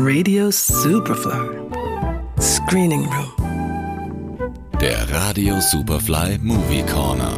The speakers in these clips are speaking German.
Radio Superfly. Screening Room. Der Radio Superfly Movie Corner.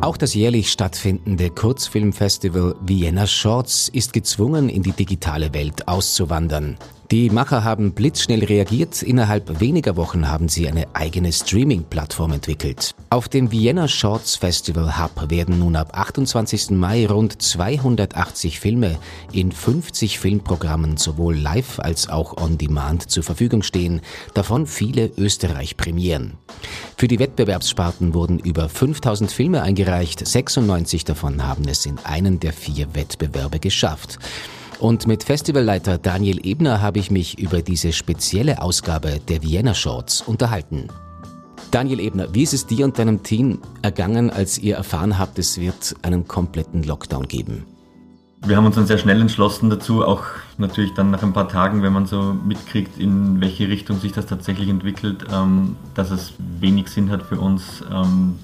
Auch das jährlich stattfindende Kurzfilmfestival Vienna Shorts ist gezwungen, in die digitale Welt auszuwandern. Die Macher haben blitzschnell reagiert. Innerhalb weniger Wochen haben sie eine eigene Streaming-Plattform entwickelt. Auf dem Vienna Shorts Festival Hub werden nun ab 28. Mai rund 280 Filme in 50 Filmprogrammen sowohl live als auch on demand zur Verfügung stehen, davon viele Österreich-Premieren. Für die Wettbewerbssparten wurden über 5000 Filme eingereicht, 96 davon haben es in einen der vier Wettbewerbe geschafft. Und mit Festivalleiter Daniel Ebner habe ich mich über diese spezielle Ausgabe der Vienna Shorts unterhalten. Daniel Ebner, wie ist es dir und deinem Team ergangen, als ihr erfahren habt, es wird einen kompletten Lockdown geben? Wir haben uns dann sehr schnell entschlossen dazu, auch natürlich dann nach ein paar Tagen, wenn man so mitkriegt, in welche Richtung sich das tatsächlich entwickelt, ähm, dass es wenig Sinn hat für uns, ähm,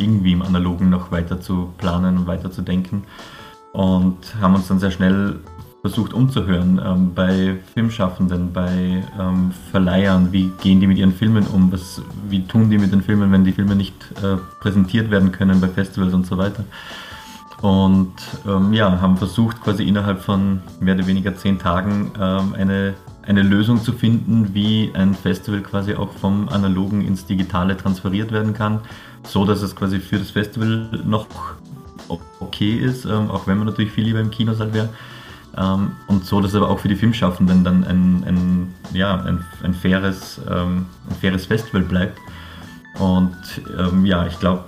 irgendwie im Analogen noch weiter zu planen und weiter zu denken. Und haben uns dann sehr schnell versucht umzuhören ähm, bei Filmschaffenden, bei ähm, Verleihern, wie gehen die mit ihren Filmen um, was, wie tun die mit den Filmen, wenn die Filme nicht äh, präsentiert werden können bei Festivals und so weiter. Und ähm, ja, haben versucht quasi innerhalb von mehr oder weniger zehn Tagen ähm, eine, eine Lösung zu finden, wie ein Festival quasi auch vom Analogen ins Digitale transferiert werden kann, so dass es quasi für das Festival noch okay ist, ähm, auch wenn man natürlich viel lieber im Kinosaal wäre ähm, und so, dass aber auch für die Filmschaffenden dann ein, ein ja, ein, ein, faires, ähm, ein faires Festival bleibt. Und ähm, ja, ich glaube,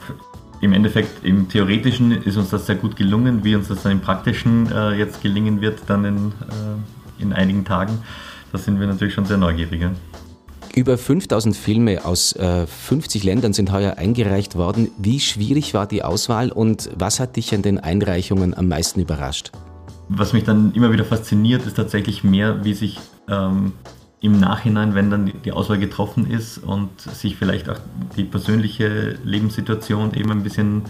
im Endeffekt, im Theoretischen ist uns das sehr gut gelungen. Wie uns das dann im Praktischen äh, jetzt gelingen wird, dann in, äh, in einigen Tagen, da sind wir natürlich schon sehr neugierig. Über 5000 Filme aus äh, 50 Ländern sind heuer eingereicht worden. Wie schwierig war die Auswahl und was hat dich an den Einreichungen am meisten überrascht? Was mich dann immer wieder fasziniert, ist tatsächlich mehr, wie sich ähm, im Nachhinein, wenn dann die Auswahl getroffen ist und sich vielleicht auch die persönliche Lebenssituation eben ein bisschen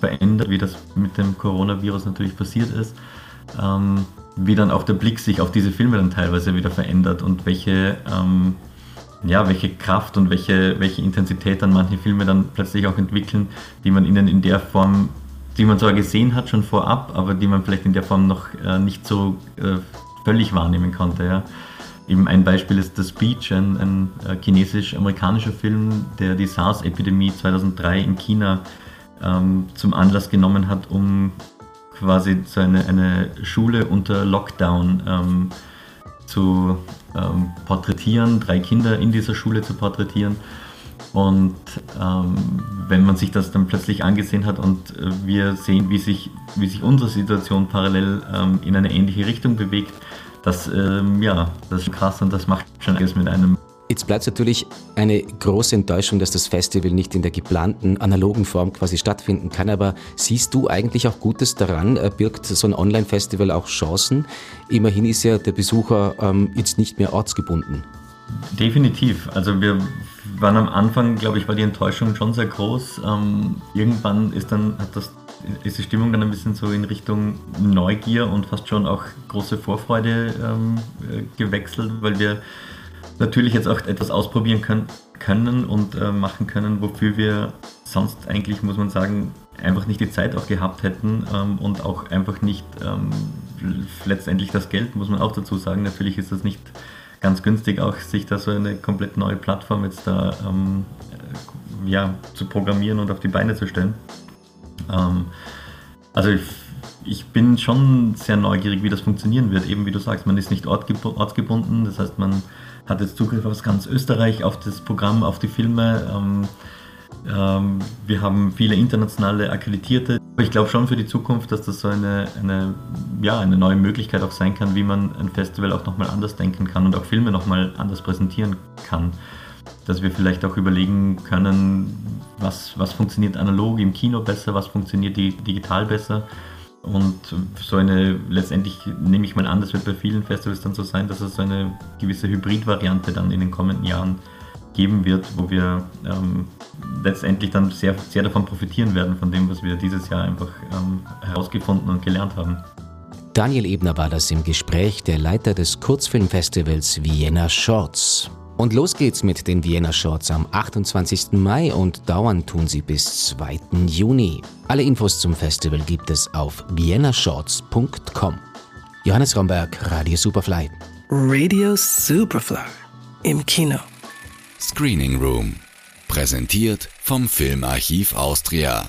verändert, wie das mit dem Coronavirus natürlich passiert ist, ähm, wie dann auch der Blick sich auf diese Filme dann teilweise wieder verändert und welche, ähm, ja, welche Kraft und welche, welche Intensität dann manche Filme dann plötzlich auch entwickeln, die man ihnen in der Form die man zwar gesehen hat schon vorab, aber die man vielleicht in der Form noch äh, nicht so äh, völlig wahrnehmen konnte. Ja. Eben ein Beispiel ist The Speech, ein, ein äh, chinesisch-amerikanischer Film, der die SARS-Epidemie 2003 in China ähm, zum Anlass genommen hat, um quasi so eine, eine Schule unter Lockdown ähm, zu ähm, porträtieren, drei Kinder in dieser Schule zu porträtieren und ähm, wenn man sich das dann plötzlich angesehen hat und äh, wir sehen, wie sich, wie sich unsere Situation parallel ähm, in eine ähnliche Richtung bewegt, das, ähm, ja, das ist krass und das macht schon alles mit einem. Jetzt bleibt es natürlich eine große Enttäuschung, dass das Festival nicht in der geplanten analogen Form quasi stattfinden kann. Aber siehst du eigentlich auch Gutes daran? Äh, birgt so ein Online-Festival auch Chancen? Immerhin ist ja der Besucher ähm, jetzt nicht mehr ortsgebunden. Definitiv. Also wir waren am Anfang, glaube ich, war die Enttäuschung schon sehr groß. Ähm, irgendwann ist dann hat das ist die Stimmung dann ein bisschen so in Richtung Neugier und fast schon auch große Vorfreude ähm, äh, gewechselt, weil wir natürlich jetzt auch etwas ausprobieren können, können und äh, machen können, wofür wir sonst eigentlich, muss man sagen, einfach nicht die Zeit auch gehabt hätten ähm, und auch einfach nicht ähm, letztendlich das Geld, muss man auch dazu sagen. Natürlich ist das nicht ganz günstig auch, sich da so eine komplett neue Plattform jetzt da ähm, ja, zu programmieren und auf die Beine zu stellen. Ähm, also ich, ich, bin schon sehr neugierig, wie das funktionieren wird. Eben wie du sagst, man ist nicht ortsgebunden, das heißt, man hat jetzt Zugriff auf ganz Österreich, auf das Programm, auf die Filme. Ähm, ähm, wir haben viele internationale Akkreditierte. Ich glaube schon für die Zukunft, dass das so eine, eine, ja, eine neue Möglichkeit auch sein kann, wie man ein Festival auch nochmal anders denken kann und auch Filme nochmal anders präsentieren kann. Dass wir vielleicht auch überlegen können, was, was funktioniert analog im Kino besser, was funktioniert digital besser. Und so eine, letztendlich nehme ich mal an, das wird bei vielen Festivals dann so sein, dass es so eine gewisse Hybrid-Variante dann in den kommenden Jahren geben wird, wo wir ähm, letztendlich dann sehr, sehr davon profitieren werden, von dem, was wir dieses Jahr einfach ähm, herausgefunden und gelernt haben. Daniel Ebner war das im Gespräch, der Leiter des Kurzfilmfestivals Vienna Shorts. Und los geht's mit den Vienna Shorts am 28. Mai und dauern tun sie bis 2. Juni. Alle Infos zum Festival gibt es auf viennashorts.com. Johannes Romberg, Radio Superfly. Radio Superfly im Kino. Screening Room. Präsentiert vom Filmarchiv Austria.